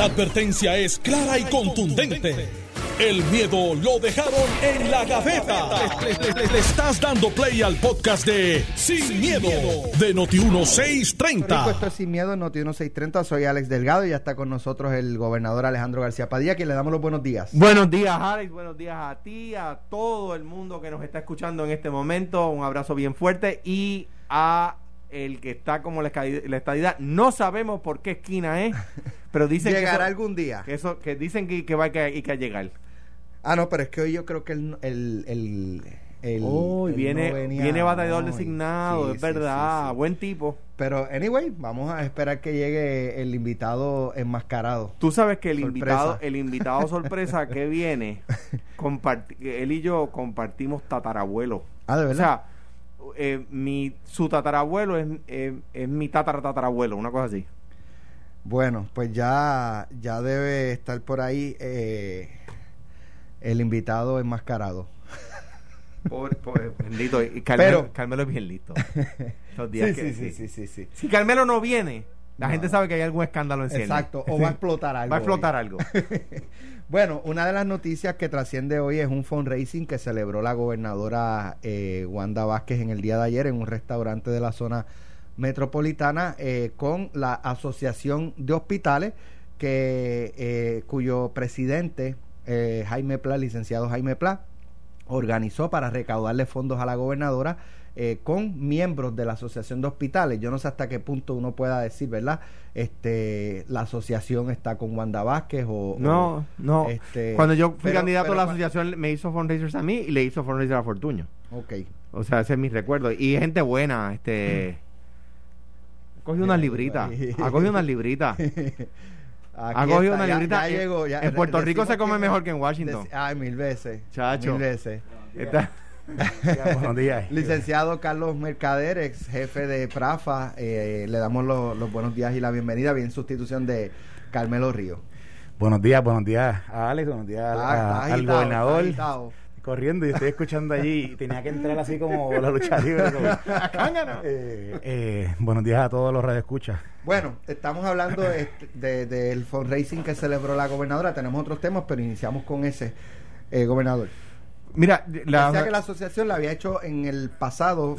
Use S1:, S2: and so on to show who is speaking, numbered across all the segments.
S1: La advertencia es clara y contundente. El miedo lo dejaron en la gaveta. Le, estás dando play al podcast de Sin, miedo, de Noti1630.
S2: Esto es Sin Miedo en Noti1630. Soy Alex Delgado y ya está con nosotros el gobernador Alejandro García Padilla, que le damos los buenos días.
S3: Buenos días, Alex. Buenos días a ti, a todo el mundo que nos está escuchando en este momento. Un abrazo bien fuerte y a el que está como la estadidad. No sabemos por qué esquina es, pero dicen
S2: que llegará algún día.
S3: Que eso, que dicen que, que va a, que, que a llegar.
S2: Ah, no, pero es que hoy yo creo que el, el, el
S3: el, viene, viene batallador designado, es verdad, buen tipo.
S2: Pero, anyway, vamos a esperar que llegue el invitado enmascarado.
S3: Tú sabes que el invitado, el invitado sorpresa que viene, él y yo compartimos tatarabuelo.
S2: Ah, de verdad.
S3: O sea, eh, mi, su tatarabuelo es, eh, es mi tatara tatarabuelo, una cosa así.
S2: Bueno, pues ya, ya debe estar por ahí. Eh, el invitado enmascarado.
S3: Pobre, pobre, bendito. Y Carmelo, Carmelo es bien listo.
S2: días sí, sí, sí, sí, sí,
S3: Si Carmelo no viene, la gente sabe que hay algún escándalo en
S2: Exacto, o va a explotar algo.
S3: Va a explotar algo.
S2: bueno, una de las noticias que trasciende hoy es un fundraising que celebró la gobernadora eh, Wanda Vázquez en el día de ayer en un restaurante de la zona metropolitana eh, con la Asociación de Hospitales que eh, cuyo presidente eh, Jaime Pla, licenciado Jaime Pla, organizó para recaudarle fondos a la gobernadora eh, con miembros de la Asociación de Hospitales. Yo no sé hasta qué punto uno pueda decir, ¿verdad? Este, la asociación está con Wanda Vázquez o...
S3: No, no. Este, Cuando yo fui candidato a la asociación me hizo fundraisers a mí y le hizo fundraisers a Fortuño.
S2: Ok.
S3: O sea, ese es mi recuerdo. Y gente buena, este... Ha cogido unas libritas. Ha cogido unas libritas. ha cogido una librita. en Puerto Rico se come mejor que en Washington.
S2: ay, mil veces.
S3: Chacho.
S2: Mil veces. buenos días. Licenciado Carlos Mercader, ex jefe de Prafa, eh, le damos los buenos días y la bienvenida, bien sustitución de Carmelo Río.
S4: Buenos días, buenos días a Alex, buenos días ah, al gobernador corriendo y estoy escuchando allí y tenía que entrar así como la lucha libre. eh, eh, buenos días a todos los radioescuchas.
S2: Bueno, estamos hablando de, del fundraising que celebró la gobernadora. Tenemos otros temas, pero iniciamos con ese, eh, gobernador.
S3: Mira,
S2: la, que la asociación la había hecho en el pasado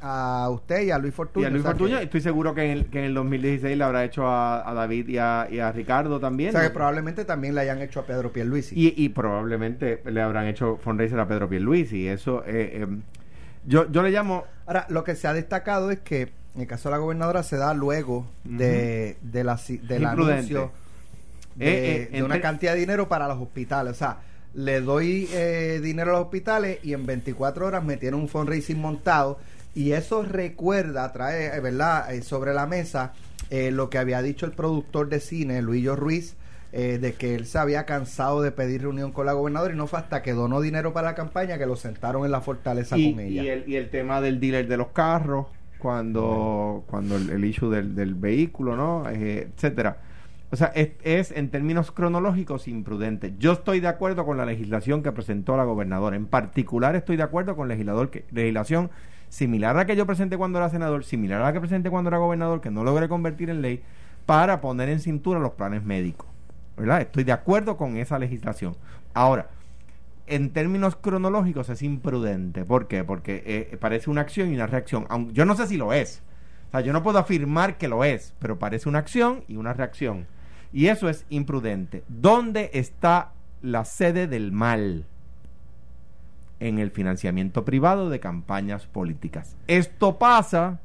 S2: a usted y a Luis Fortuño.
S3: Y a Luis Fortuño, estoy seguro que en, el, que en el 2016 le habrá hecho a, David y a, Ricardo también.
S2: O sea, que probablemente también le hayan hecho a Pedro Pierluisi.
S3: Y, y probablemente le habrán hecho fundraiser a Pedro Pierluisi. Eso, eh, eh, yo, yo le llamo...
S2: Ahora, lo que se ha destacado es que en el caso de la gobernadora se da luego de, de la, del anuncio de, eh, de una cantidad de dinero para los hospitales. O sea, le doy eh, dinero a los hospitales y en 24 horas me tiene un fundraising montado y eso recuerda, trae, eh, ¿verdad?, eh, sobre la mesa lo que había dicho el productor de cine, Luillo Ruiz, de que él se había cansado de pedir reunión con la gobernadora y no fue hasta que donó dinero para la campaña que lo sentaron en la fortaleza con ella.
S3: Y el, y el tema del dealer de los carros, cuando, cuando el, issue del, del vehículo, ¿no?, etcétera o sea, es, en términos cronológicos imprudente. Yo estoy de acuerdo con la legislación que presentó la gobernadora. En particular estoy de acuerdo con legislador que, legislación similar a la que yo presenté cuando era senador, similar a la que presenté cuando era gobernador, que no logré convertir en ley, para poner en cintura los planes médicos. ¿Verdad? Estoy de acuerdo con esa legislación. Ahora, en términos cronológicos es imprudente. ¿Por qué? Porque eh, parece una acción y una reacción. yo no sé si lo es. O sea, yo no puedo afirmar que lo es, pero parece una acción y una reacción. Y eso es imprudente. ¿Dónde está la sede del mal? En el financiamiento privado de campañas políticas. Esto pasa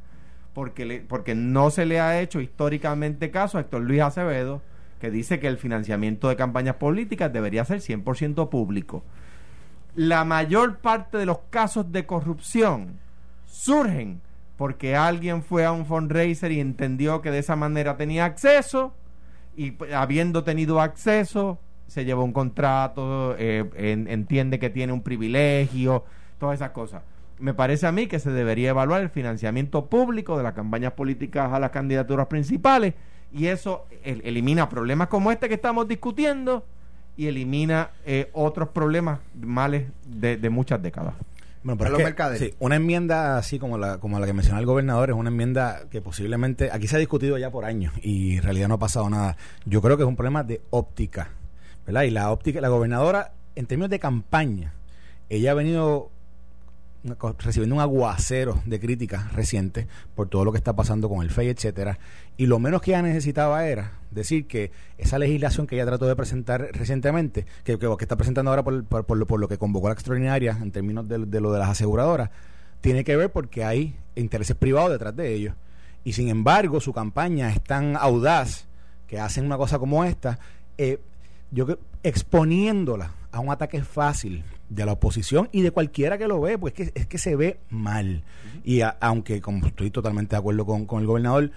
S3: porque, porque no se le ha hecho históricamente caso a Héctor Luis Acevedo, que dice que el financiamiento de campañas políticas debería ser 100% público. La mayor parte de los casos de corrupción surgen porque alguien fue a un fundraiser y entendió que de esa manera tenía acceso y habiendo tenido acceso, se lleva un contrato, eh, entiende que tiene un privilegio, todas esas cosas. Me parece a mí que se debería evaluar el financiamiento público de las campañas políticas a las candidaturas principales y eso elimina problemas como este que estamos discutiendo y elimina eh, otros problemas males de, muchas décadas.
S4: Bueno, pero sí, una enmienda así como la, como la que mencionó el gobernador es una enmienda que posiblemente aquí se ha discutido ya por años y en realidad no ha pasado nada. Yo creo que es un problema de óptica, ¿verdad? Y la óptica, la gobernadora, en términos de campaña, ella ha venido recibiendo un aguacero de críticas recientes por todo lo que está pasando con el FEI, etcétera, y lo menos que ella necesitaba era decir que esa legislación que ella trató de presentar recientemente, que, que, está presentando ahora por, por, por, lo, que convocó la extraordinaria en términos de, lo de las aseguradoras, tiene que ver porque hay intereses privados detrás de ellos. Y sin embargo, su campaña es tan audaz que hacen una cosa como esta, eh, yo exponiéndola a un ataque fácil de la oposición y de cualquiera que lo ve, pues es que, es que se ve mal. Y aunque, como estoy totalmente de acuerdo con, con el gobernador,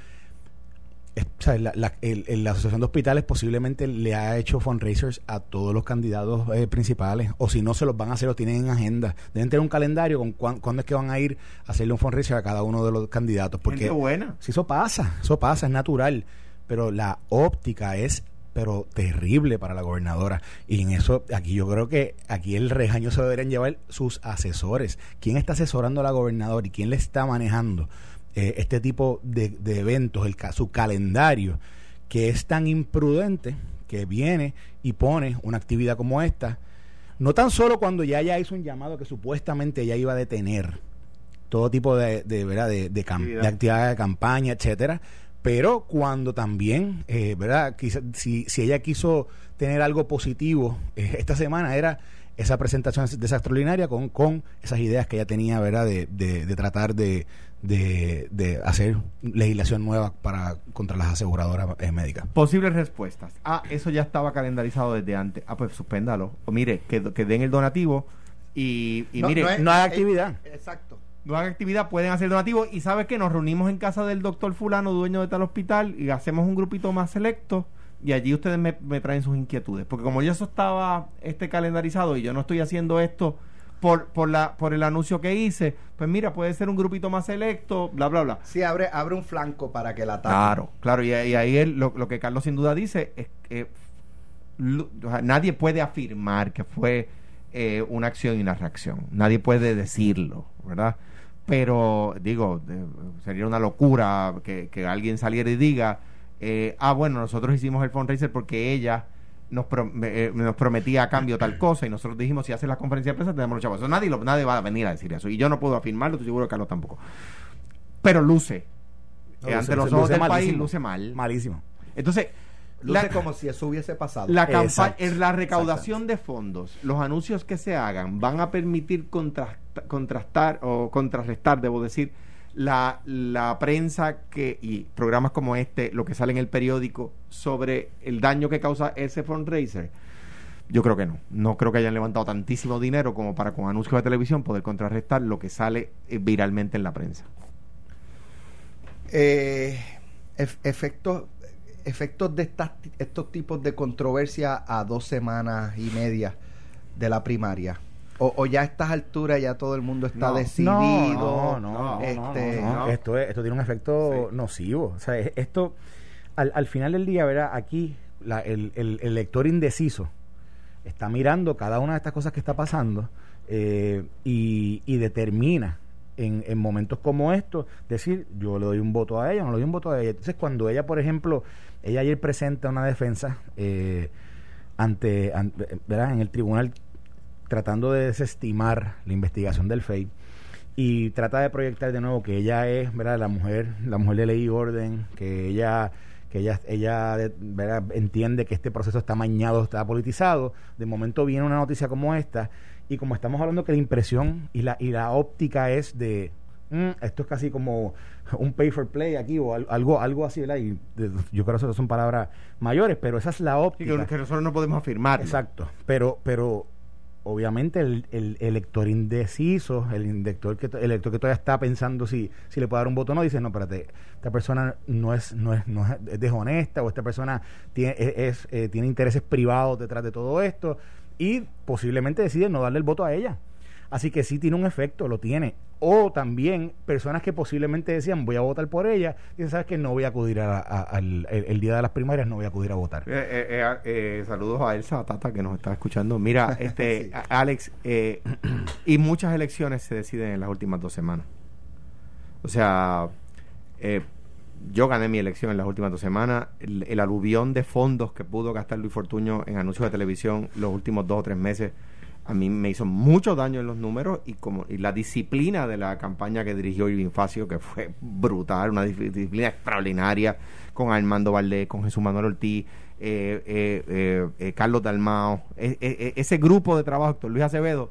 S4: la, Asociación de Hospitales posiblemente le ha hecho fundraisers a todos los candidatos eh, principales, o si no se los van a hacer, o tienen en agenda. Deben tener un calendario con cuándo es que van a ir a hacerle un fundraiser a cada uno de los candidatos. Porque
S3: buena.
S4: si eso pasa, eso pasa, es natural. Pero la óptica es pero terrible para la gobernadora. Y en eso, aquí yo creo que aquí el rejaño se deberían llevar sus asesores. ¿Quién está asesorando a la gobernadora y quién le está manejando eh, este tipo de, eventos, el, su calendario, que es tan imprudente que viene y pone una actividad como esta? No tan solo cuando ya ya hizo un llamado que supuestamente ya iba a detener todo tipo de, de, ¿verdad? de, de, de actividad de campaña, etcétera, pero cuando también, eh, ¿verdad? si, si ella quiso tener algo positivo eh, esta semana era esa presentación de esa extraordinaria con, con esas ideas que ella tenía, ¿verdad? De, de, tratar de, de, hacer legislación nueva para contra las aseguradoras eh, médicas.
S3: Posibles respuestas. Ah, eso ya estaba calendarizado desde antes. Ah, pues suspéndalo. O mire, que, que den el donativo y, mire,
S4: no, hay actividad.
S3: exacto no hagan actividad, pueden hacer donativos. Y sabes que nos reunimos en casa del doctor Fulano, dueño de tal hospital, y hacemos un grupito más selecto. Y allí ustedes me, traen sus inquietudes. Porque como ya eso estaba este calendarizado y yo no estoy haciendo esto por, por, la, por el anuncio que hice, pues mira, puede ser un grupito más selecto, bla, bla, bla.
S2: Sí, abre, abre un flanco para que la
S3: ataque. Claro, claro. Y, ahí lo, lo, que Carlos sin duda dice es que nadie puede afirmar que fue eh, una acción y una reacción. Nadie puede decirlo, ¿verdad? Pero digo, sería una locura que, alguien saliera y diga, eh, ah, bueno, nosotros hicimos el fundraiser porque ella nos, eh, nos prometía a cambio tal cosa y nosotros dijimos, si hace la conferencia de prensa, tenemos los chavos. Eso nadie, nadie va a venir a decir eso. Y yo no puedo afirmarlo, estoy seguro que Carlos tampoco. Pero luce. que ante los ojos del país luce mal.
S4: Malísimo.
S3: Entonces,
S2: Luce como si eso hubiese pasado.
S3: La campaña, la recaudación de fondos, los anuncios que se hagan van a permitir contrastar o contrarrestar, debo decir, la, la prensa que y programas como este, lo que sale en el periódico sobre el daño que causa ese fundraiser. Yo creo que no. No creo que hayan levantado tantísimo dinero como para con anuncios de televisión poder contrarrestar lo que sale eh, viralmente en la prensa.
S2: Eh, efectos efectos de estas, estos tipos de controversia a dos semanas y media de la primaria? O, ya a estas alturas ya todo el mundo está decidido.
S4: No, no, este, Esto, esto tiene un efecto nocivo. O sea, esto, al, al final del día, verá, aquí el, el, el, lector indeciso está mirando cada una de estas cosas que está pasando eh, y, y determina en, en, momentos como estos, decir, yo le doy un voto a ella, no le doy un voto a ella. Entonces, cuando ella, por ejemplo, ella ayer presenta una defensa eh, ante, ¿verdad? en el tribunal tratando de desestimar la investigación del FEI y trata de proyectar de nuevo que ella es ¿verdad? la mujer la mujer de ley y orden que ella que ella ella ¿verdad? entiende que este proceso está mañado está politizado de momento viene una noticia como esta y como estamos hablando que la impresión y la y la óptica es de mm, esto es casi como un pay for play aquí o algo algo así, ¿verdad? Y yo creo que eso son palabras mayores, pero esa es la óptica.
S3: que, nosotros no podemos afirmar.
S4: Exacto, pero pero obviamente el, el, elector indeciso, el elector que el elector que todavía está pensando si si le puede dar un voto o no, dice, no, espérate, esta persona no es no es no es, deshonesta o esta persona tiene es, eh, tiene intereses privados detrás de todo esto y posiblemente decide no darle el voto a ella. Así que sí tiene un efecto, lo tiene o también personas que posiblemente decían voy a votar por ella y sabes que no voy a acudir a, al el, día de las primarias no voy a acudir a votar
S3: eh, eh, eh, saludos a Elsa Tata que nos está escuchando. Mira este Alex y muchas elecciones se deciden en las últimas dos semanas. O sea yo gané mi elección en las últimas dos semanas. El, el aluvión de fondos que pudo gastar Luis Fortuño en anuncios de televisión los últimos dos o tres meses a mí me hizo mucho daño en los números y como y la disciplina de la campaña que dirigió Irving Facio, que fue brutal, una disciplina extraordinaria, con Armando Valdés, con Jesús Manuel Ortiz, eh, eh, eh, Carlos Dalmao, e, e, e, ese grupo de trabajo, doctor Luis Acevedo,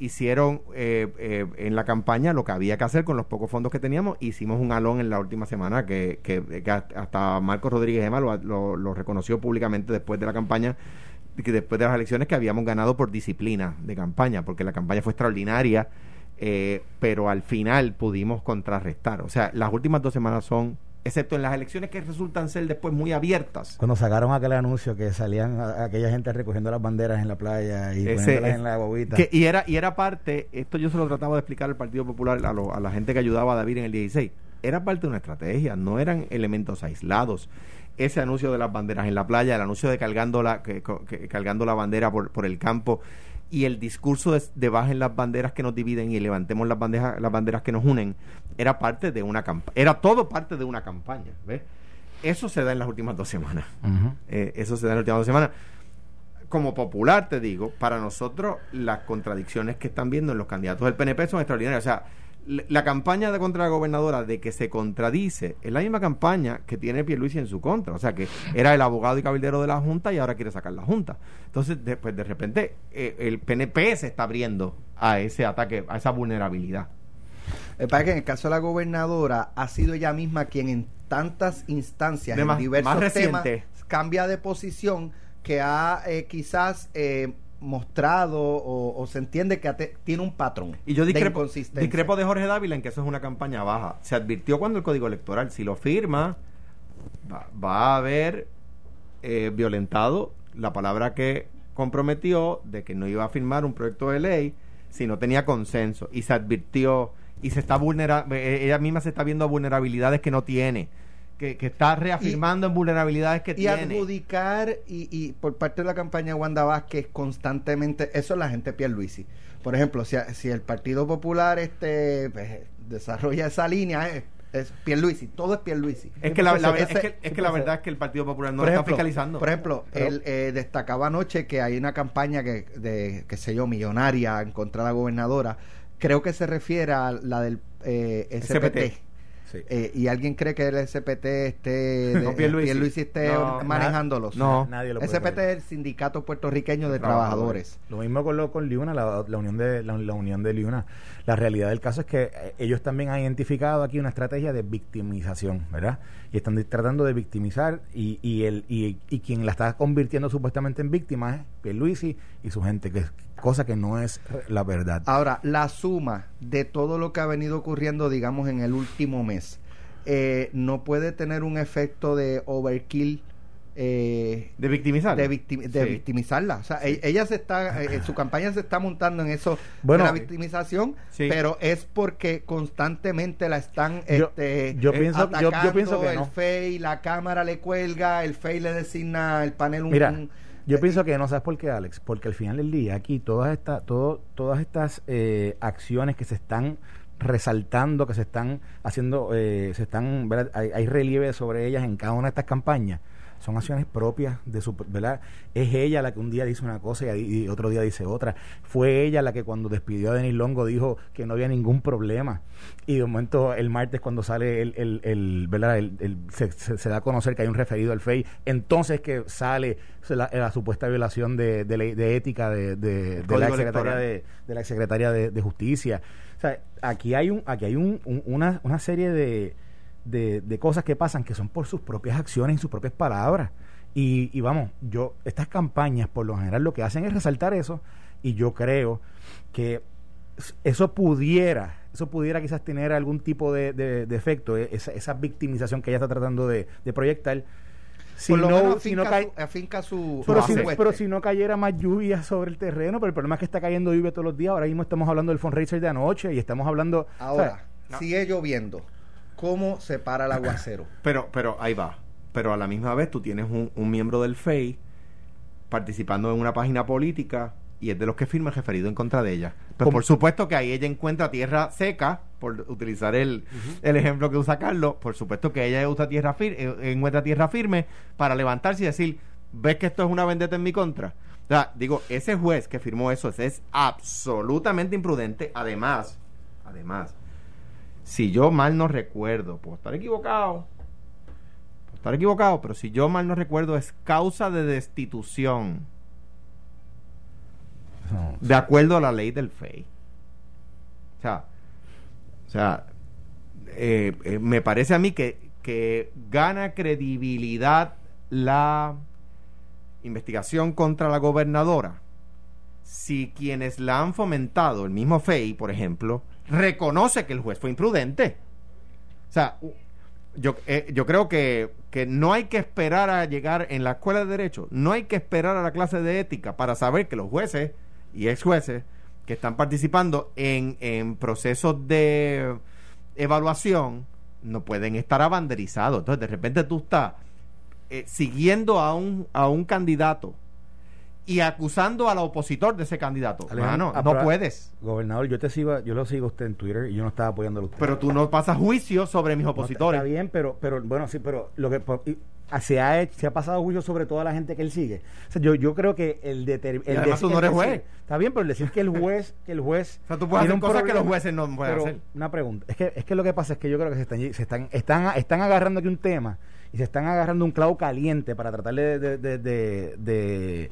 S3: hicieron en la campaña lo que había que hacer con los pocos fondos que teníamos. Hicimos un alón en la última semana que, que, hasta Marcos Rodríguez Ema lo reconoció públicamente después de la campaña que después de las elecciones que habíamos ganado por disciplina de campaña, porque la campaña fue extraordinaria, eh, pero al final pudimos contrarrestar. O sea, las últimas dos semanas son excepto en las elecciones que resultan ser después muy abiertas.
S4: Cuando sacaron aquel anuncio que salían aquella gente recogiendo las banderas en la playa y poniéndolas en la bobita.
S3: y era y era parte, esto yo se lo trataba de explicar al Partido Popular, a, a la gente que ayudaba a David en el 16, era parte de una estrategia, no eran elementos aislados ese anuncio de las banderas en la playa, el anuncio de cargando la, que, cargando la bandera por, por el campo y el discurso de, bajen las banderas que nos dividen y levantemos las banderas, las banderas que nos unen, era parte de una campaña, era todo parte de una campaña. ¿ves? Eso se da en las últimas dos semanas. Eh, eso se da en las últimas dos semanas. Como popular, te digo, para nosotros las contradicciones que están viendo en los candidatos del PNP son extraordinarias. O sea, la campaña de contra la gobernadora de que se contradice es la misma campaña que tiene Pierluisi en su contra. O sea, que era el abogado y cabildero de la Junta y ahora quiere sacar la Junta. Entonces, después de repente, eh, el PNP se está abriendo a ese ataque, a esa vulnerabilidad.
S2: El que en el caso de la gobernadora ha sido ella misma quien en tantas instancias, en diversos temas, cambia de posición que ha eh, quizás... Eh, mostrado o, se entiende que tiene un patrón
S3: y yo discrepo de, discrepo de Jorge Dávila en que eso es una campaña baja. Se advirtió cuando el código electoral si lo firma va, a haber eh, violentado la palabra que comprometió de que no iba a firmar un proyecto de ley si no tenía consenso. Y se advirtió y se está vulnerando eh, ella misma se está viendo vulnerabilidades que no tiene que, está reafirmando en vulnerabilidades que tiene.
S2: Y adjudicar, y, por parte de la campaña Wanda Vázquez, constantemente, eso es la gente Pierluisi. Por ejemplo, si, si el Partido Popular este pues, desarrolla esa línea, es, es Pierluisi, todo es Pierluisi.
S3: Es que la, es que, es que la verdad es que el Partido Popular no lo está fiscalizando.
S2: Por ejemplo, él eh, destacaba anoche que hay una campaña que, de, qué sé yo, millonaria en contra de la gobernadora. Creo que se refiere a la del eh, SPT eh, y alguien cree que el SPT esté no, Pierluisi. esté manejándolos.
S3: No,
S2: nadie lo SPT es el sindicato puertorriqueño de trabajadores.
S4: Lo mismo con lo con Liuna, la, unión de la, unión de Liuna. La realidad del caso es que eh, ellos también han identificado aquí una estrategia de victimización, ¿verdad? Y están tratando de victimizar y, y el y, y quien la está convirtiendo supuestamente en víctima es Pierluisi y su gente que cosa que no es la verdad.
S2: Ahora, la suma de todo lo que ha venido ocurriendo, digamos, en el último mes, eh, no puede tener un efecto de overkill.
S3: Eh, de victimizar
S2: de, victimizarla o sea e-, ella se está eh, su campaña se está montando en eso bueno, de la victimización pero es porque constantemente la están
S4: yo, este, yo pienso yo, pienso que
S2: el FEI la cámara le cuelga el FEI le designa el panel un,
S4: Mira, yo pienso que no sabes por qué, Alex, porque al final del día aquí todas estas, todo, todas estas eh, acciones que se están resaltando, que se están haciendo, eh, se están, hay, hay relieve sobre ellas en cada una de estas campañas son acciones propias de su, ¿verdad? Es ella la que un día dice una cosa y, otro día dice otra. Fue ella la que cuando despidió a Denis Longo dijo que no había ningún problema. Y de momento el martes cuando sale el, el, el ¿verdad? El, se, da a conocer que hay un referido al FEI, entonces que sale la, supuesta violación de, de, ética de, de, la exsecretaria de, de la secretaria de, justicia. O sea, aquí hay un, aquí hay un, una, una serie de de, de, cosas que pasan que son por sus propias acciones y sus propias palabras. Y, y, vamos, yo, estas campañas por lo general lo que hacen es resaltar eso y yo creo que eso pudiera, eso pudiera quizás tener algún tipo de, de, efecto, e, esa, esa, victimización que ella está tratando de, proyectar si no, si no afinca su, pero, si, pero, si, no cayera más lluvia sobre el terreno, pero el problema es que está cayendo lluvia todos los días. Ahora mismo estamos hablando del fundraiser de anoche y estamos hablando.
S2: Ahora, sigue lloviendo. ¿Cómo se para el aguacero?
S3: Pero, pero ahí va. Pero a la misma vez tú tienes un, un miembro del FEI participando en una página política y es de los que firma referido en contra de ella. Pues por supuesto que ahí ella encuentra tierra seca, por utilizar el, el ejemplo que usa Carlos, por supuesto que ella usa tierra eh, encuentra tierra firme para levantarse y decir, ves que esto es una vendetta en mi contra. O sea, digo, ese juez que firmó eso es absolutamente imprudente. Además, además, si yo mal no recuerdo, puedo estar equivocado, puedo estar equivocado, pero si yo mal no recuerdo, es causa de destitución. De acuerdo a la ley del FEI. O sea, o sea eh, eh, me parece a mí que, que gana credibilidad la investigación contra la gobernadora. Si quienes la han fomentado, el mismo FEI, por ejemplo, reconoce que el juez fue imprudente. O sea, yo, eh, yo creo que, que, no hay que esperar a llegar en la escuela de derecho, no hay que esperar a la clase de ética para saber que los jueces y ex jueces que están participando en, en procesos de evaluación no pueden estar abanderizados. Entonces, de repente tú estás eh, siguiendo a un, a un candidato y acusando al opositor de ese candidato. Hermano, no puedes.
S4: Gobernador, yo te sigo, yo lo sigo a usted en Twitter y yo no estaba apoyándolo a usted.
S3: Pero tú no pasas juicio sobre mis opositores.
S4: está bien, pero, pero bueno, sí, pero lo que se ha se ha pasado juicio sobre toda la gente que él sigue. O sea, yo, yo creo que el determinar.
S3: Además, tú no eres juez.
S4: Está bien, pero el decir que el juez, que el juez.
S3: o sea, tú puedes hacer cosas que los jueces no pueden hacer.
S4: Una pregunta. Es que, es que lo que pasa es que yo creo que se están, se están, están, están agarrando aquí un tema y se están agarrando un clavo caliente para tratar de, de, de,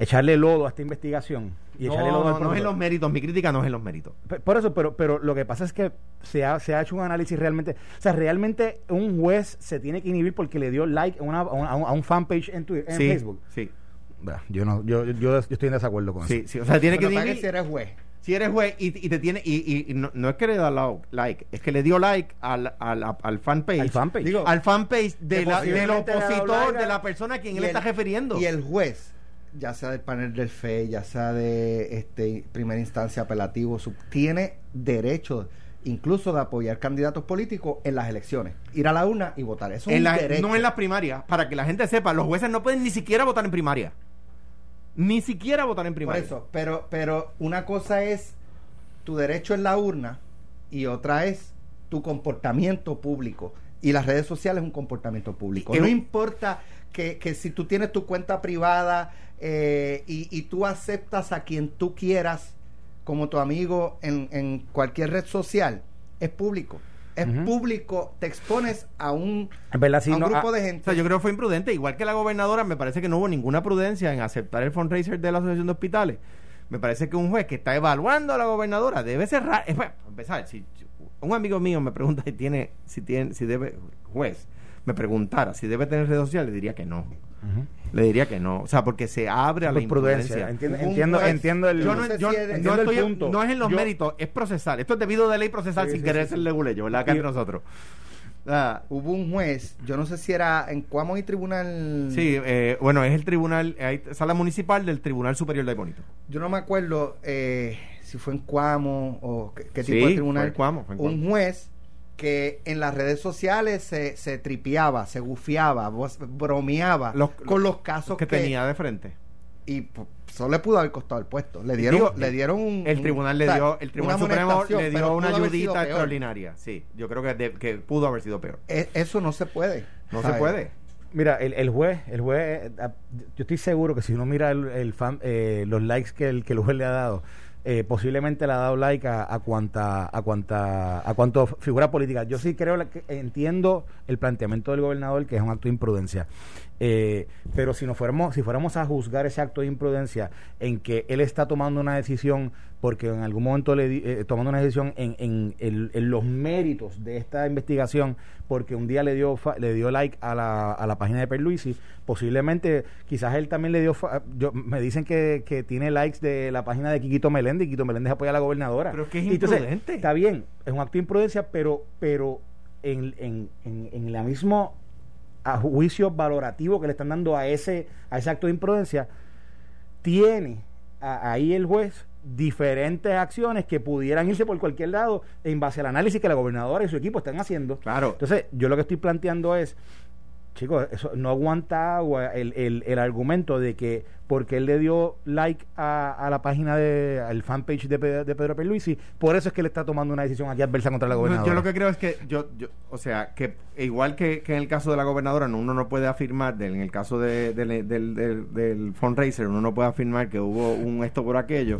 S4: echarle lodo a esta investigación y
S3: no,
S4: echarle
S3: lodo no, es en los méritos, mi crítica no es en los méritos.
S4: Por eso, pero, pero lo que pasa es que se ha, se ha hecho un análisis realmente, o sea, realmente un juez se tiene que inhibir porque le dio like a, una, a, un, fanpage en, Twitter, en Facebook.
S3: Sí.
S4: yo no, yo, yo, estoy en desacuerdo con
S3: eso.
S4: Sí,
S3: sí, o sea, tiene que inhibir.
S2: si eres juez.
S3: Si eres juez y, te tiene, y, no, es que le da like, es que le dio like al, al, al fanpage.
S4: Al fanpage.
S3: al fanpage de la, del opositor, de la persona a quien él está refiriendo.
S2: Y el juez ya sea del panel del FE, ya sea de este primera instancia apelativo, tiene derecho incluso de apoyar candidatos políticos en las elecciones. Ir a la urna y votar. Eso
S3: es No en las primarias. Para que la gente sepa, los jueces no pueden ni siquiera votar en primaria. Ni siquiera votar en primaria.
S2: Por eso, pero, pero una cosa es tu derecho en la urna y otra es tu comportamiento público. Y las redes sociales es un comportamiento público. no importa que, que si tú tienes tu cuenta privada eh, y, tú aceptas a quien tú quieras como tu amigo en, en cualquier red social, es público. Es público, te expones a un, grupo ah, de gente.
S3: yo creo que fue imprudente, igual que la gobernadora, me parece que no hubo ninguna prudencia en aceptar el fundraiser de la Asociación de Hospitales. Me parece que un juez que está evaluando a la gobernadora debe cerrar. Es, empezar, si un amigo mío me pregunta si tiene, si tiene, si debe, juez, me preguntara si debe tener redes sociales, le diría que no. Le diría que no, o sea, porque se abre a la imprudencia.
S4: Entiendo, entiendo, el,
S3: yo no, no, es en los méritos, es procesal. Esto es debido de ley procesal sin querer ser leguleyo, ¿verdad? Que nosotros.
S2: hubo un juez, yo no sé si era en Cuamo y Tribunal.
S3: Sí, eh, bueno, es el tribunal, hay sala municipal del Tribunal Superior de Bonito.
S2: Yo no me acuerdo eh, si fue en Cuamo o qué, tipo de tribunal.
S3: Cuamo,
S2: Un juez que en las redes sociales se, se tripiaba, se gufiaba, bromeaba con los casos
S3: que, tenía de frente.
S2: Y solo le pudo haber costado el puesto. Le dieron, le dieron un,
S3: El tribunal le dio, el Tribunal Supremo le dio una ayudita extraordinaria. Sí, yo creo que, que pudo haber sido peor.
S2: E, eso no se puede.
S3: No se puede.
S4: Mira, el, el, juez, el juez, eh, yo estoy seguro que si uno mira el, fan, eh, los likes que el, que el juez le ha dado, eh, posiblemente le ha dado like a, a cuanta a cuanta a cuanto figura política. Yo sí creo que entiendo el planteamiento del gobernador que es un acto de imprudencia. Eh, pero si no fuéramos, si fuéramos a juzgar ese acto de imprudencia en que él está tomando una decisión porque en algún momento le eh, tomando una decisión en, en, los méritos de esta investigación porque un día le dio le dio like a la, a la página de Perluisi posiblemente quizás él también le dio yo, me dicen que, que tiene likes de la página de Quiquito Meléndez y Quiquito Meléndez apoya a la gobernadora.
S3: Pero es que es imprudente.
S4: está bien es un acto de imprudencia pero pero en, en, en, en la mismo a juicio valorativo que le están dando a ese, a ese acto de imprudencia, tiene ahí el juez diferentes acciones que pudieran irse por cualquier lado en base al análisis que la gobernadora y su equipo están haciendo.
S3: Claro.
S4: Entonces, yo lo que estoy planteando es, chicos, eso no aguanta agua el, el, el argumento de que porque él le dio like a, a la página de al fanpage de, de Pedro Pierluisi, por eso es que él está tomando una decisión aquí adversa contra la gobernadora.
S3: Yo lo que creo es que yo, yo o sea, que igual que, que, en el caso de la gobernadora, uno no puede afirmar, de, en el caso de, del, del, del, fundraiser, uno no puede afirmar que hubo un esto por aquello.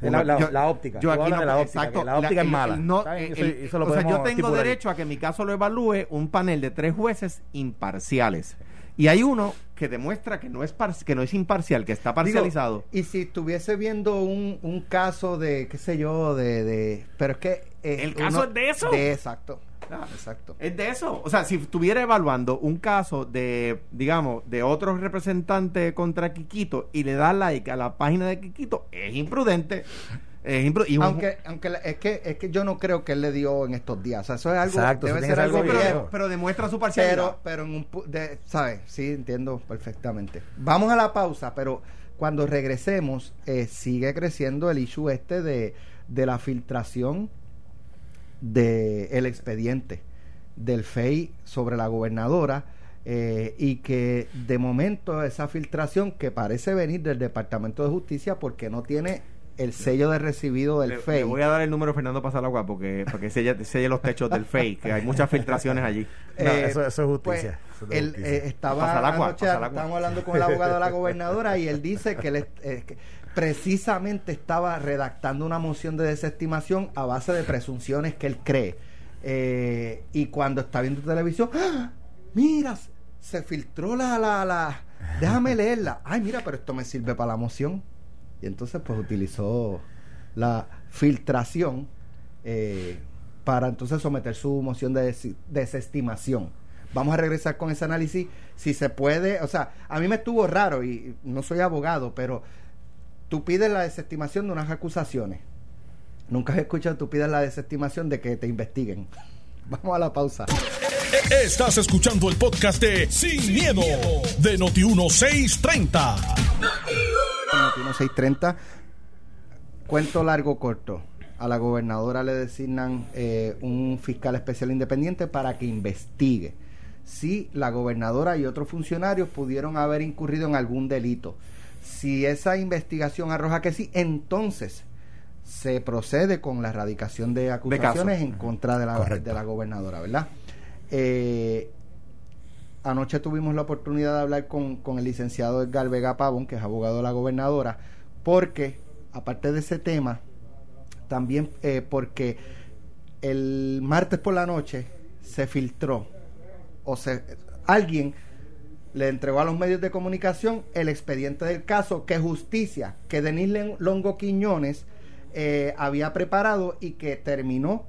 S4: La, la, óptica.
S3: Yo aquí no,
S4: la óptica,
S3: exacto,
S4: la óptica es mala.
S3: No, eso, eso o sea, yo tengo derecho a que mi caso lo evalúe un panel de tres jueces imparciales. Y hay uno que demuestra que no es que no es imparcial, que está parcializado.
S2: y si estuviese viendo un, un caso de, qué sé yo, de... de pero es que...
S3: Eh, ¿El caso es de eso?
S2: De, exacto. Ah, exacto.
S3: Es de eso. O sea, si estuviera evaluando un caso de, digamos, de otro representante contra Quiquito y le da like a la página de Quiquito, es imprudente
S2: aunque aunque es que es que yo no creo que él le dio en estos días. O sea, eso es algo
S3: Exacto, debe ser algo pero, pero, demuestra su parcialidad.
S2: Pero pero en un ¿sabes? Sí, entiendo perfectamente. Vamos a la pausa, pero cuando regresemos eh, sigue creciendo el issue este de, de la filtración del el expediente del FEI sobre la gobernadora eh, y que de momento esa filtración que parece venir del Departamento de Justicia porque no tiene el sello de recibido del FEI. Le
S3: voy a dar el número a Fernando Pasalagua porque para que selle, los techos del FEI, que hay muchas filtraciones allí.
S4: Eh, eso, es justicia.
S2: Pues, él, eh, estaba anoche, estábamos hablando con el abogado de la gobernadora y él dice que, él, eh, precisamente estaba redactando una moción de desestimación a base de presunciones que él cree. y cuando está viendo televisión, ¡Ah! mira, se filtró la, la, la, déjame leerla. Ay, mira, pero esto me sirve para la moción. Y entonces pues utilizó la filtración eh, para entonces someter su moción de desestimación. Vamos a regresar con ese análisis si se puede, o sea, a mí me estuvo raro y no soy abogado, pero tú pides la desestimación de unas acusaciones. Nunca he escuchado tú pides la desestimación de que te investiguen. Vamos a la pausa.
S1: Estás escuchando el podcast de Sin, miedo, de Noti 1630.
S2: 630. Cuento largo corto. A la gobernadora le designan eh, un fiscal especial independiente para que investigue si la gobernadora y otros funcionarios pudieron haber incurrido en algún delito. Si esa investigación arroja que sí, entonces se procede con la erradicación de acusaciones en contra de la, de la gobernadora, ¿verdad? Eh, anoche tuvimos la oportunidad de hablar con, el licenciado Edgar Vega Pavón, que es abogado de la gobernadora, porque, aparte de ese tema, también eh, porque el martes por la noche se filtró, o se, alguien le entregó a los medios de comunicación el expediente del caso que justicia, que Denis Longo Quiñones eh, había preparado y que terminó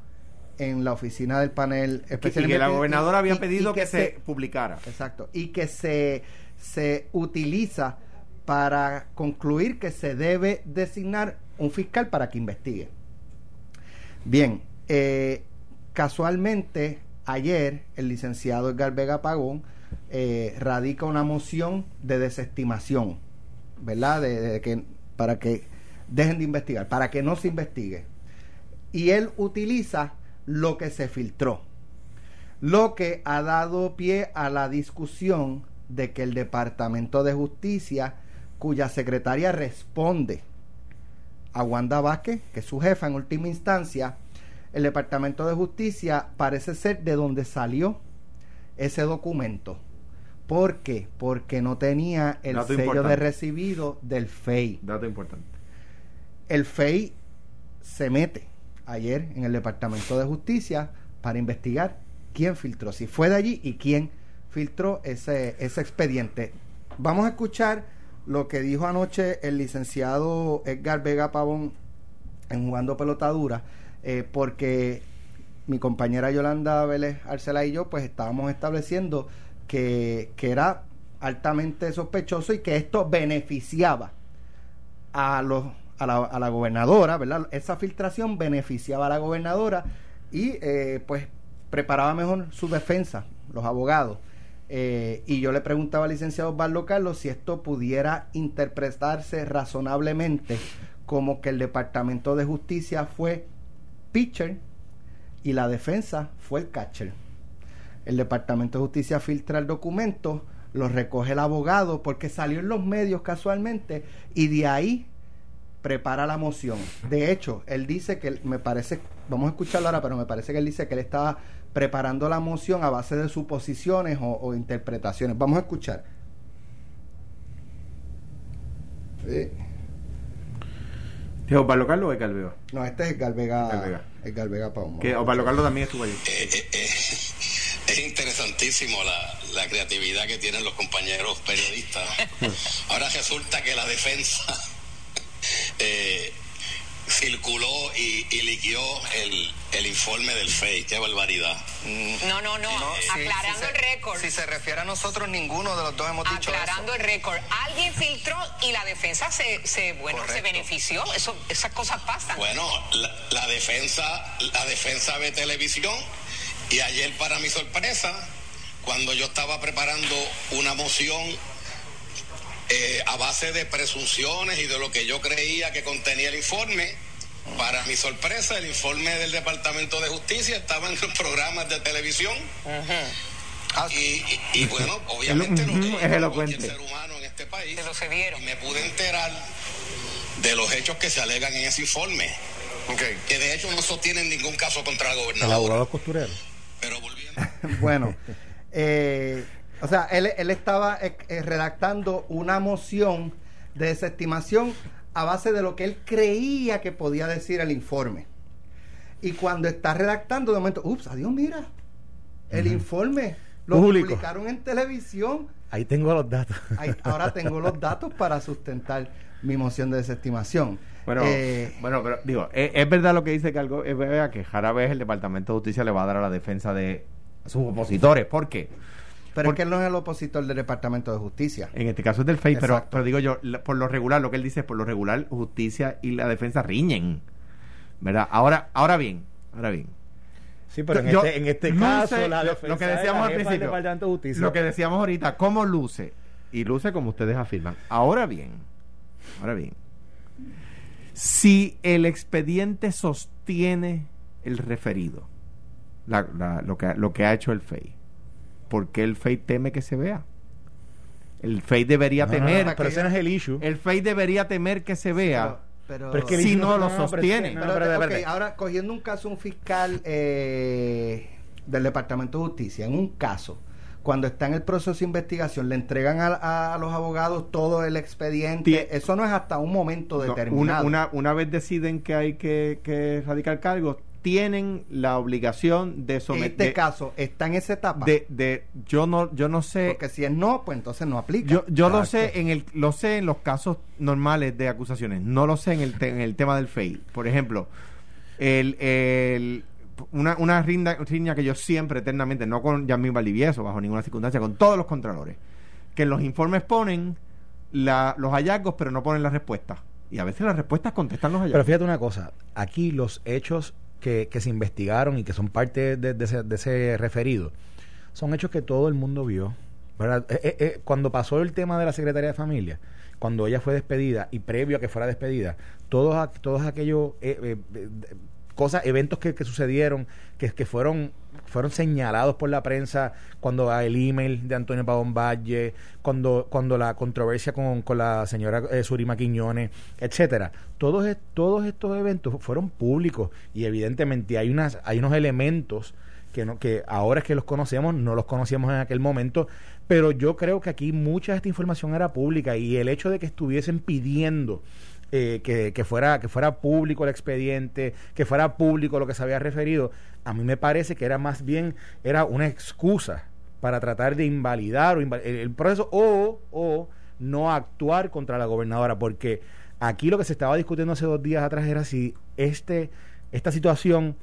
S2: en la oficina del panel
S3: especial. Y que la gobernadora había pedido que, se, publicara.
S2: Exacto. Y que se, se utiliza para concluir que se debe designar un fiscal para que investigue. Bien, eh, casualmente ayer el licenciado Edgar Vega Pagón eh, radica una moción de desestimación, ¿verdad? de, que, para que dejen de investigar, para que no se investigue. Y él utiliza lo que se filtró, lo que ha dado pie a la discusión de que el Departamento de Justicia, cuya secretaria responde a Wanda Vázquez, que es su jefa en última instancia, el Departamento de Justicia parece ser de donde salió ese documento. ¿Por qué? Porque no tenía el sello de recibido del FEI.
S3: Dato importante.
S2: El FEI se mete ayer en el Departamento de Justicia para investigar quién filtró, si fue de allí y quién filtró ese, ese expediente. Vamos a escuchar lo que dijo anoche el licenciado Edgar Vega Pavón en Jugando Pelotadura, eh, porque mi compañera Yolanda Vélez Arcela y yo pues estábamos estableciendo que, era altamente sospechoso y que esto beneficiaba a los a la, a la gobernadora, ¿verdad? Esa filtración beneficiaba a la gobernadora y eh, pues preparaba mejor su defensa, los abogados. Eh, y yo le preguntaba al licenciado Osvaldo Carlos si esto pudiera interpretarse razonablemente como que el Departamento de Justicia fue pitcher y la defensa fue el catcher. El Departamento de Justicia filtra el documento, lo recoge el abogado porque salió en los medios casualmente y de ahí prepara la moción. De hecho, él dice que me parece, vamos a escucharlo ahora, pero me parece que él dice que él estaba preparando la moción a base de suposiciones o, interpretaciones. Vamos a escuchar.
S3: Sí. ¿Es Osvaldo Carlos o es Galvega?
S2: No, este es Galvega. Galvega. Es Galvega
S3: Paumo. Que Osvaldo Carlos también estuvo allí.
S5: Eh, eh, eh, es interesantísimo la, la, creatividad que tienen los compañeros periodistas. Ahora resulta que la defensa eh, circuló y, y liquió el, el, informe del FEI. Qué barbaridad.
S6: No, no, no. aclarando el récord.
S7: Si se refiere a nosotros, ninguno de los dos hemos dicho
S6: Aclarando el récord. Alguien filtró y la defensa se, se bueno, se benefició. Eso, esas cosas pasan.
S5: Bueno, la, la, defensa, la defensa ve televisión y ayer, para mi sorpresa, cuando yo estaba preparando una moción eh, a base de presunciones y de lo que yo creía que contenía el informe. Para mi sorpresa, el informe del Departamento de Justicia estaba en los programas de televisión. Ah, y, bueno, obviamente no
S3: es cualquier
S5: ser humano en este país.
S6: Se lo
S5: Y me pude enterar de los hechos que se alegan en ese informe. Que de hecho no sostienen ningún caso contra el gobernador.
S4: El abogado costurero.
S2: Bueno, eh, o sea, él, estaba eh, eh, redactando una moción de desestimación a base de lo que él creía que podía decir el informe. Y cuando está redactando, de momento, ups, adiós, mira, el informe lo publicaron en televisión.
S4: Ahí tengo los datos.
S2: ahora tengo los datos para sustentar mi moción de desestimación.
S3: Bueno, eh, bueno pero digo, es, verdad lo que dice que algo, es verdad que rara vez el Departamento de Justicia le va a dar a la defensa de sus opositores. ¿Por qué?
S2: Pero es que él no es el opositor del Departamento de Justicia.
S3: En este caso es del FEI, pero, pero digo yo, por lo regular, lo que él dice es por lo regular, justicia y la defensa riñen. ¿Verdad? Ahora, ahora bien, ahora bien.
S4: Sí, pero en este, en este caso, la
S3: defensa lo que decíamos al principio, de Justicia. lo que decíamos ahorita, ¿cómo luce? Y luce como ustedes afirman. Ahora bien, ahora bien, si el expediente sostiene el referido, lo, que, lo que ha hecho el FEI, ¿por qué el FEI teme que se vea? El FEI debería temer.
S4: pero ese no es el issue.
S3: El FEI debería temer que se vea. Pero, si no, lo sostiene.
S2: ahora, cogiendo un caso, un fiscal eh, del Departamento de Justicia, en un caso, cuando está en el proceso de investigación, le entregan a, los abogados todo el expediente. Eso no es hasta un momento determinado.
S3: Una, una, vez deciden que hay que, que radicar cargos, tienen la obligación de someter.
S2: Este caso está en esa etapa.
S3: De, de, yo no, yo no sé.
S2: Porque si es no, pues entonces no aplica.
S3: Yo, yo lo sé en el, lo sé en los casos normales de acusaciones. No lo sé en el, en el tema del FEI. Por ejemplo, el, el una, una riña que yo siempre eternamente, no con Yamil Valdivieso, bajo ninguna circunstancia, con todos los contralores, que en los informes ponen la, los hallazgos, pero no ponen las respuestas. Y a veces las respuestas contestan los hallazgos.
S4: Pero fíjate una cosa, aquí los hechos que, se investigaron y que son parte de, ese, referido, son hechos que todo el mundo vio. Eh, eh, eh, cuando pasó el tema de la Secretaría de Familia, cuando ella fue despedida y previo a que fuera despedida, todos, todos aquellos cosas, eventos que, sucedieron, que, que fueron fueron señalados por la prensa cuando el email de Antonio Pavón Valle, cuando, cuando la controversia con, con la señora eh, Surima Quiñones, etcétera. Todos, todos estos eventos fueron públicos y evidentemente hay unas, hay unos elementos que no, que ahora es que los conocemos, no los conocíamos en aquel momento, pero yo creo que aquí mucha de esta información era pública y el hecho de que estuviesen pidiendo eh, que, que, fuera, que fuera público el expediente, que fuera público lo que se había referido, a mí me parece que era más bien era una excusa para tratar de invalidar el, proceso o, o no actuar contra la gobernadora, porque aquí lo que se estaba discutiendo hace dos días atrás era si este, esta situación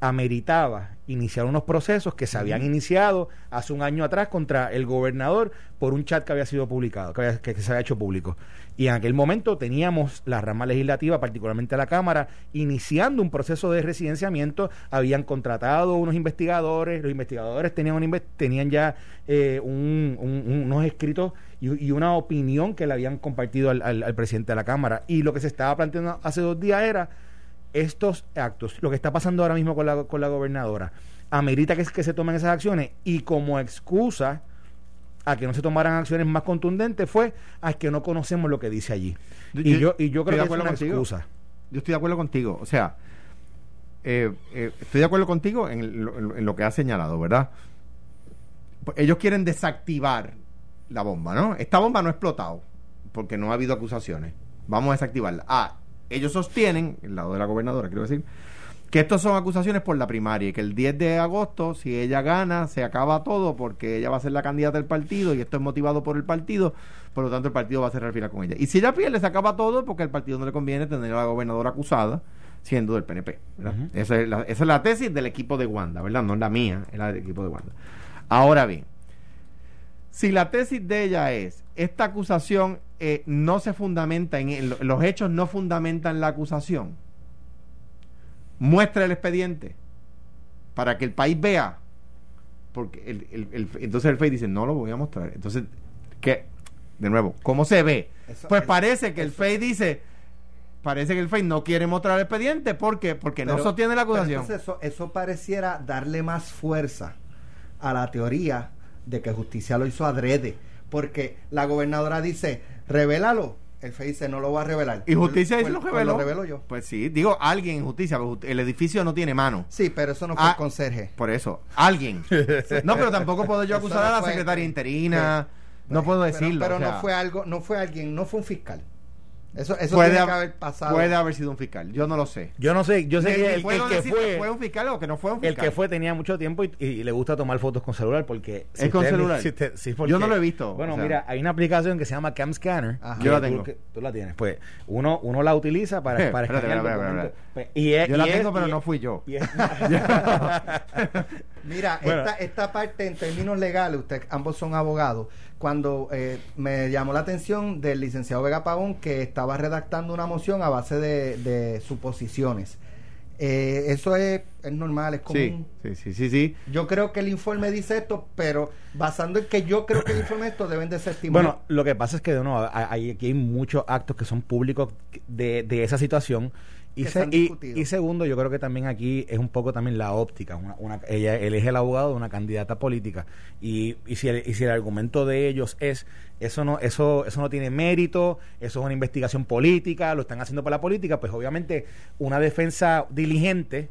S4: ameritaba iniciar unos procesos que se habían iniciado hace un año atrás contra el gobernador por un chat que había sido publicado, que, que, se había hecho público. Y en aquel momento teníamos la rama legislativa, particularmente la Cámara, iniciando un proceso de residenciamiento, habían contratado unos investigadores, los investigadores tenían, tenían ya eh, unos escritos y, una opinión que le habían compartido al, al presidente de la Cámara. Y lo que se estaba planteando hace dos días era estos actos, lo que está pasando ahora mismo con la, con la gobernadora, amerita que, que se tomen esas acciones y como excusa a que no se tomaran acciones más contundentes fue a que no conocemos lo que dice allí. y yo, y yo creo que es una excusa.
S3: Yo estoy de acuerdo contigo. O sea, eh, eh, estoy de acuerdo contigo en lo, en lo que has señalado, ¿verdad? Ellos quieren desactivar la bomba, ¿no? Esta bomba no ha explotado porque no ha habido acusaciones. Vamos a desactivarla. Ah, ellos sostienen, el lado de la gobernadora, quiero decir, que estos son acusaciones por la primaria y que el 10 de agosto, si ella gana, se acaba todo porque ella va a ser la candidata del partido y esto es motivado por el partido, por lo tanto el partido va a cerrar fila con ella. Y si ella pierde, se acaba todo porque al partido no le conviene tener a la gobernadora acusada siendo del PNP. esa, es la, esa es la tesis del equipo de Wanda, ¿verdad? No es la mía, es la del equipo de Wanda. Ahora bien, si la tesis de ella es, esta acusación eh, no se fundamenta en, los hechos no fundamentan la acusación, muestra el expediente para que el país vea, porque el, entonces el FEI dice, no lo voy a mostrar. Entonces, ¿qué? De nuevo, ¿cómo se ve? pues parece que el FEI dice, parece que el FEI no quiere mostrar el expediente, ¿por qué? Porque no sostiene la acusación.
S2: eso, eso pareciera darle más fuerza a la teoría de que justicia lo hizo adrede. Porque la gobernadora dice, revélalo. El FEI dice, no lo va a revelar.
S3: ¿Y justicia dice lo reveló?
S2: Lo revelo yo.
S3: Pues sí, digo, alguien en justicia, el edificio no tiene mano.
S2: Sí, pero eso no fue ah, el conserje.
S3: Por eso, alguien. no, pero tampoco puedo yo acusar a la secretaria interina. no puedo decirlo.
S2: Pero, no fue algo, no fue alguien, no fue un fiscal. Eso, eso puede tiene que haber pasado.
S3: Puede haber sido un fiscal. Yo no lo sé.
S4: Yo no sé. Yo sé que el,
S3: que
S4: fue,
S3: fue un fiscal o que no fue un fiscal.
S4: El que fue tenía mucho tiempo y, le gusta tomar fotos con celular porque.
S3: ¿Es con celular? yo no lo he visto.
S4: Bueno, mira, hay una aplicación que se llama Cam Scanner.
S3: Yo la tengo.
S4: Tú, la tienes. Pues uno, uno la utiliza para, para
S3: escanear pues, y Yo la tengo, pero no fui yo.
S2: mira, esta, esta parte en términos legales, ustedes ambos son abogados cuando eh, me llamó la atención del licenciado Vega Pavón que estaba redactando una moción a base de, suposiciones. Eh, eso es, normal, es común.
S3: Sí, sí, sí, sí,
S2: Yo creo que el informe dice esto, pero basando en que yo creo que el informe esto deben de ser
S4: Bueno, lo que pasa es que no, hay, aquí hay muchos actos que son públicos de, de esa situación y, y, segundo, yo creo que también aquí es un poco también la óptica. Una, ella, él es el abogado de una candidata política. Y, y, si el, y si el argumento de ellos es eso no, eso, eso no tiene mérito, eso es una investigación política, lo están haciendo para la política, pues obviamente una defensa diligente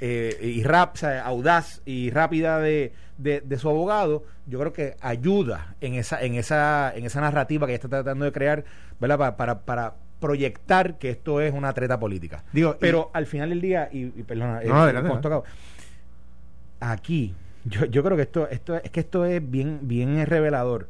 S4: eh, y rap, audaz y rápida de, de, su abogado, yo creo que ayuda en esa, en esa, en esa narrativa que ella está tratando de crear, ¿verdad? para, para proyectar que esto es una treta política. Digo, pero al final del día, y, perdona, eh, aquí, yo, yo creo que esto, esto es que esto es bien, bien revelador.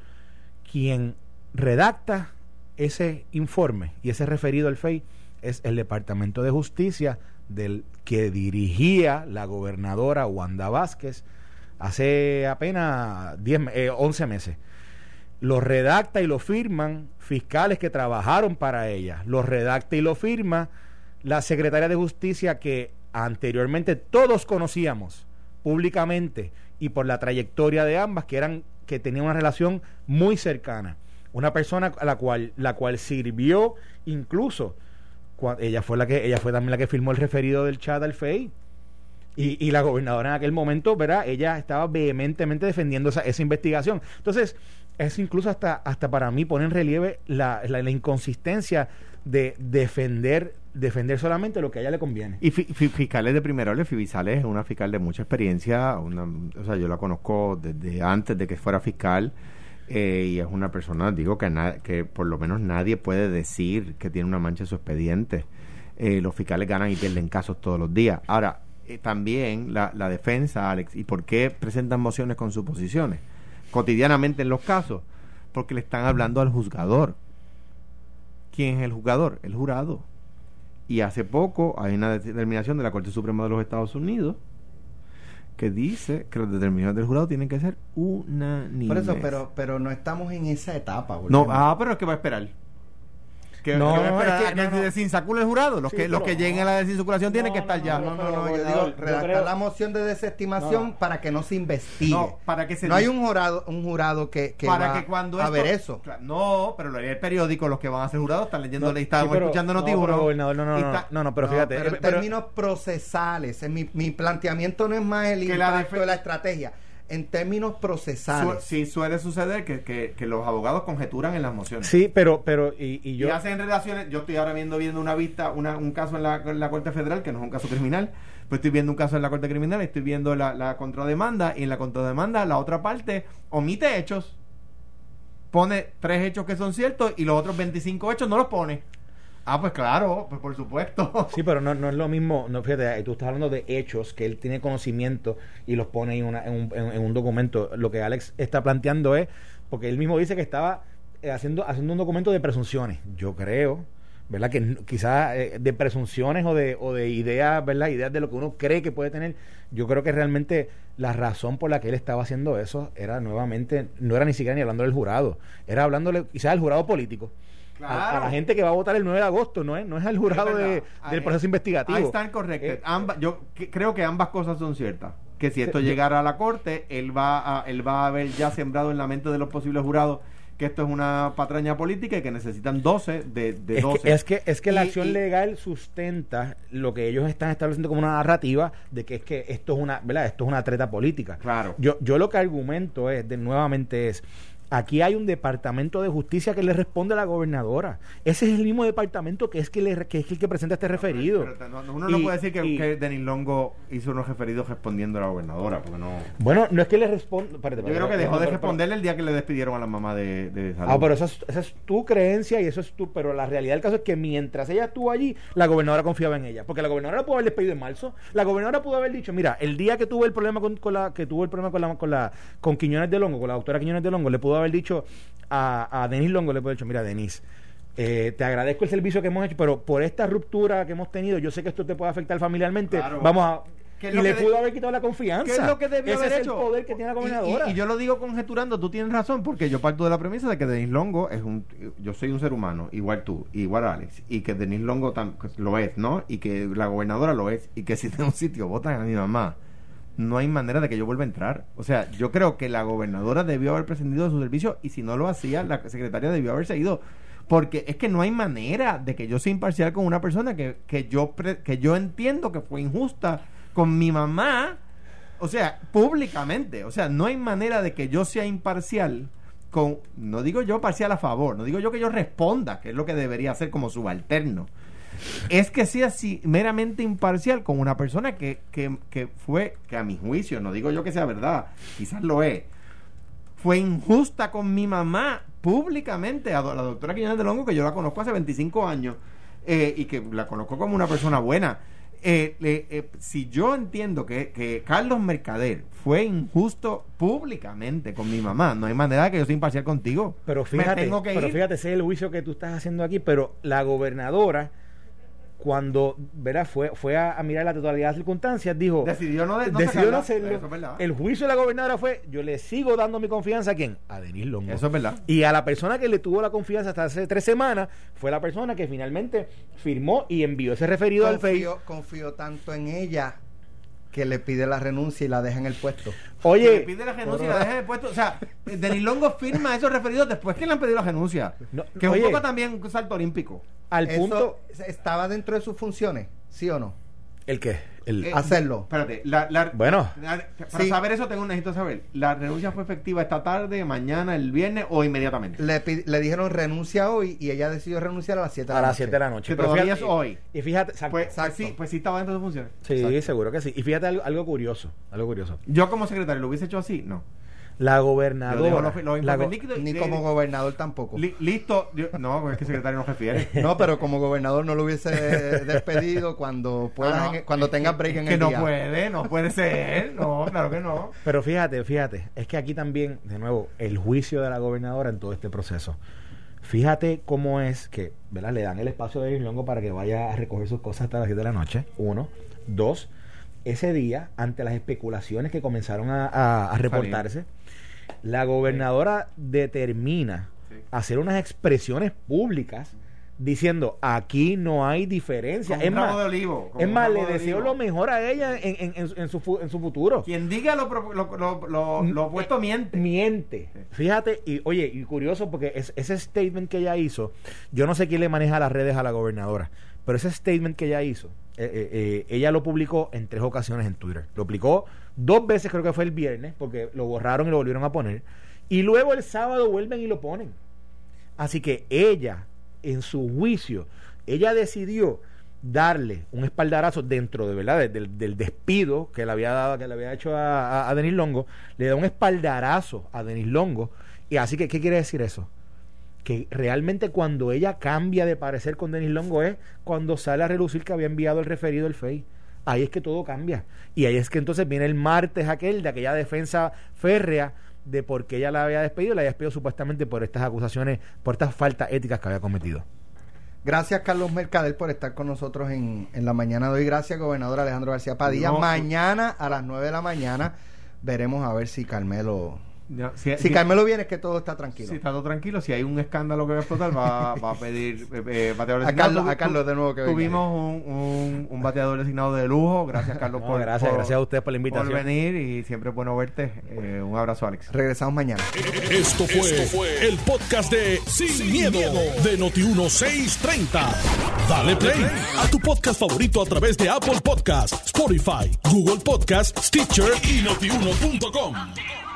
S4: Quien redacta ese informe y ese referido al FEI es el Departamento de Justicia del que dirigía la gobernadora Wanda Vázquez hace apenas 10, eh, 11 meses lo redacta y lo firman fiscales que trabajaron para ella, lo redacta y lo firma la secretaria de justicia que anteriormente todos conocíamos públicamente y por la trayectoria de ambas que eran que tenían una relación muy cercana una persona a la cual la cual sirvió incluso ella fue la que ella fue también la que firmó el referido del chat al FEI y, y la gobernadora en aquel momento, ¿verdad? Ella estaba vehementemente defendiendo esa, esa investigación. Entonces, es incluso hasta, hasta para mí pone en relieve la, la, inconsistencia de defender defender solamente lo que a ella le conviene.
S3: Y fiscales de primera orden, Fibisales es una fiscal de mucha experiencia, una, o sea, yo la conozco desde antes de que fuera fiscal eh, y es una persona, digo, que, por lo menos nadie puede decir que tiene una mancha en su expediente. Eh, los fiscales ganan y pierden casos todos los días. Ahora, eh, también la, defensa, Alex, ¿y por qué presentan mociones con suposiciones? Cotidianamente en los casos, porque le están hablando al juzgador. ¿Quién es el juzgador? El jurado. Y hace poco hay una determinación de la Corte Suprema de los Estados Unidos que dice que las determinaciones del jurado tienen que ser unánimes.
S2: Por eso, pero, pero no estamos en esa etapa.
S3: No, ah, pero es que va a esperar
S2: no,
S3: es que, el jurado. Los que, los que lleguen a la desinsaculación tienen que estar ya.
S2: No, no, no, yo digo, redactar la moción de desestimación para que no se investigue. No,
S3: para que se
S2: no hay un jurado, un jurado que, que
S3: para que cuando
S2: a ver eso.
S3: no, pero lo el periódico, los que van a ser jurados están leyendo la están escuchando noticias.
S4: No, no, no, no, no, pero fíjate.
S2: Pero en términos procesales, mi, mi planteamiento no es más el impacto de la estrategia en términos procesales.
S3: sí, suele suceder que, que, los abogados conjeturan en las mociones.
S4: Sí, pero, pero y, y yo...
S3: Y hacen relaciones, yo estoy ahora viendo, viendo una vista, una, un caso en la, en la Corte Federal, que no es un caso criminal, pues estoy viendo un caso en la Corte Criminal, estoy viendo la, la contrademanda, y en la contrademanda la otra parte omite hechos, pone tres hechos que son ciertos, y los otros 25 hechos no los pone. Ah, pues claro, pues por supuesto.
S4: Sí, pero no, no es lo mismo, no, fíjate, tú estás hablando de hechos que él tiene conocimiento y los pone en, en, un, en, un documento. Lo que Alex está planteando es, porque él mismo dice que estaba eh, haciendo, haciendo un documento de presunciones. Yo creo, ¿verdad? Que quizás eh, de presunciones o de, o de ideas, ¿verdad? Ideas de lo que uno cree que puede tener. Yo creo que realmente la razón por la que él estaba haciendo eso era nuevamente, no era ni siquiera ni hablando del jurado, era hablándole quizás del jurado político a, la gente que va a votar el 9 de agosto, no es, no es el jurado de, del proceso investigativo. Ahí
S3: están correctos. Eh, yo creo que ambas cosas son ciertas. Que si esto llegara a la corte, él va a, él va a haber ya sembrado en la mente de los posibles jurados que esto es una patraña política y que necesitan 12 de, de 12.
S4: Es que, es que, la acción legal sustenta lo que ellos están estableciendo como una narrativa de que es que esto es una, ¿verdad? Esto es una treta política.
S3: Claro.
S4: Yo, yo lo que argumento es, de nuevamente es, Aquí hay un departamento de justicia que le responde a la gobernadora. Ese es el mismo departamento que es, que le, que es el que presenta este referido.
S3: uno no puede decir que, Denis Longo hizo unos referidos respondiendo a la gobernadora, porque no.
S4: Bueno, no es que le responda. Yo
S3: creo que dejó de responderle el día que le despidieron a la mamá de, de
S4: salud. Ah, pero esa es, esa es, tu creencia y eso es tu. Pero la realidad del caso es que mientras ella estuvo allí, la gobernadora confiaba en ella. Porque la gobernadora pudo haber despedido en marzo. La gobernadora pudo haber dicho, mira, el día que tuvo el problema con, la que tuvo el problema con la, con la con Quiñones de Longo, con la doctora Quiñones de Longo, le pudo haber dicho a, a Denis Longo, le puedo decir, mira, Denis, eh, te agradezco el servicio que hemos hecho, pero por esta ruptura que hemos tenido, yo sé que esto te puede afectar familiarmente. Vamos a. Y le pudo haber quitado la confianza. ¿Qué
S3: es lo que debió haber
S4: es
S3: hecho?
S4: el poder que tiene la gobernadora.
S3: Y, yo lo digo conjeturando, tú tienes razón, porque yo parto de la premisa de que Denis Longo es un. Yo soy un ser humano, igual tú, igual Alex, y que Denis Longo lo es, ¿no? Y que la gobernadora lo es, y que si en un sitio votan a mi mamá no hay manera de que yo vuelva a entrar. O sea, yo creo que la gobernadora debió haber prescindido de su servicio y si no lo hacía, la secretaria debió haberse ido. Porque es que no hay manera de que yo sea imparcial con una persona que, que, yo, que yo entiendo que fue injusta con mi mamá. O sea, públicamente. O sea, no hay manera de que yo sea imparcial con, no digo yo parcial a favor, no digo yo que yo responda, que es lo que debería hacer como subalterno es que sea así meramente imparcial con una persona que, que, que fue, que a mi juicio, no digo yo que sea verdad, quizás lo es, fue injusta con mi mamá públicamente, a la doctora Quiñones de Longo, que yo la conozco hace 25 años eh, y que la conozco como una persona buena. Eh, eh, si yo entiendo que, que, Carlos Mercader fue injusto públicamente con mi mamá, no hay manera de que yo sea imparcial contigo.
S4: Pero fíjate, pero fíjate, ese es el juicio que tú estás haciendo aquí, pero la gobernadora cuando ¿verdad? fue fue a, mirar la totalidad de las circunstancias, dijo...
S3: Decidió no,
S4: decidió no hacerlo. el juicio de la gobernadora fue, yo le sigo dando mi confianza a quién? A Denis Longo.
S3: Eso es verdad.
S4: Y a la persona que le tuvo la confianza hasta hace tres semanas fue la persona que finalmente firmó y envió ese referido al FEI.
S2: Confío tanto en ella que le pide la renuncia y la deja en el puesto.
S3: Oye, le pide la renuncia y la deja en el puesto. O sea, Denis Longo firma esos referidos después que le han pedido la renuncia. que es un poco también un salto olímpico.
S2: Al punto. ¿Estaba dentro de sus funciones? ¿Sí o no?
S4: ¿El qué? El,
S2: eh, hacerlo.
S3: Espérate, la, la,
S4: bueno,
S3: para saber eso tengo necesito saber. ¿La renuncia fue efectiva esta tarde, mañana, el viernes o inmediatamente?
S2: Le, le dijeron renuncia hoy y ella decidió renunciar a las 7 de la noche.
S4: A las 7 de la noche.
S3: pero todavía es hoy.
S4: Y fíjate,
S3: pues, pues, sí, pues sí estaba dentro de sus funciones.
S4: Sí, seguro que sí. Y fíjate algo, algo curioso, algo curioso.
S3: Yo como secretario lo hubiese hecho así, no.
S4: La gobernadora.
S2: ni como gobernador tampoco.
S3: listo. no, es que secretario no refiere.
S2: no, pero como gobernador no lo hubiese despedido cuando pueda, ah, cuando tenga break en
S3: que
S2: el
S3: no puede, no puede ser. No, claro que no.
S4: Pero fíjate, fíjate. Es que aquí también, de nuevo, el juicio de la gobernadora en todo este proceso. Fíjate cómo es que, ¿verdad? Le dan el espacio de Longo para que vaya a recoger sus cosas hasta las 7 de la noche. Uno. Dos ese día, ante las especulaciones que comenzaron a, reportarse, la gobernadora determina hacer unas expresiones públicas diciendo aquí no hay diferencia. es más, de olivo, es más le deseo lo mejor a ella en, en, su, en su futuro.
S3: Quien diga lo, lo, lo, opuesto miente.
S4: Miente. Fíjate, y oye, y curioso porque es, ese statement que ella hizo, yo no sé quién le maneja las redes a la gobernadora, pero ese statement que ella hizo, eh, eh, eh, ella lo publicó en tres ocasiones en Twitter. Lo publicó dos veces, creo que fue el viernes, porque lo borraron y lo volvieron a poner. Y luego el sábado vuelven y lo ponen. Así que ella en su juicio, ella decidió darle un espaldarazo dentro de verdad del, despido que le había dado que le había hecho a, Denis Longo le da un espaldarazo a Denis Longo y así que qué quiere decir eso que realmente cuando ella cambia de parecer con Denis Longo es cuando sale a relucir que había enviado el referido el FEI ahí es que todo cambia y ahí es que entonces viene el martes aquel de aquella defensa férrea de por qué ella la había despedido, la había despedido supuestamente por estas acusaciones, por estas faltas éticas que había cometido.
S2: Gracias, Carlos Mercader, por estar con nosotros en, en la mañana de hoy. Gracias, gobernador Alejandro García Padilla. mañana a las 9 de la mañana veremos a ver si Carmelo si, Carmelo viene es que todo está tranquilo.
S3: Si está todo tranquilo, si hay un escándalo que va a explotar, va, va a pedir eh,
S2: eh bateadores a Carlos, a Carlos de nuevo que
S3: Tuvimos un, un, bateador designado de lujo. Gracias, Carlos,
S4: por, gracias, gracias a usted por la invitación.
S3: Por venir y siempre es bueno verte. Eh, un abrazo, Alex.
S2: Regresamos mañana.
S1: Esto fue, el podcast de Sin, miedo, de Noti1630. Dale play a tu podcast favorito a través de Apple Podcasts, Spotify, Google Podcasts, Stitcher y notiuno.com.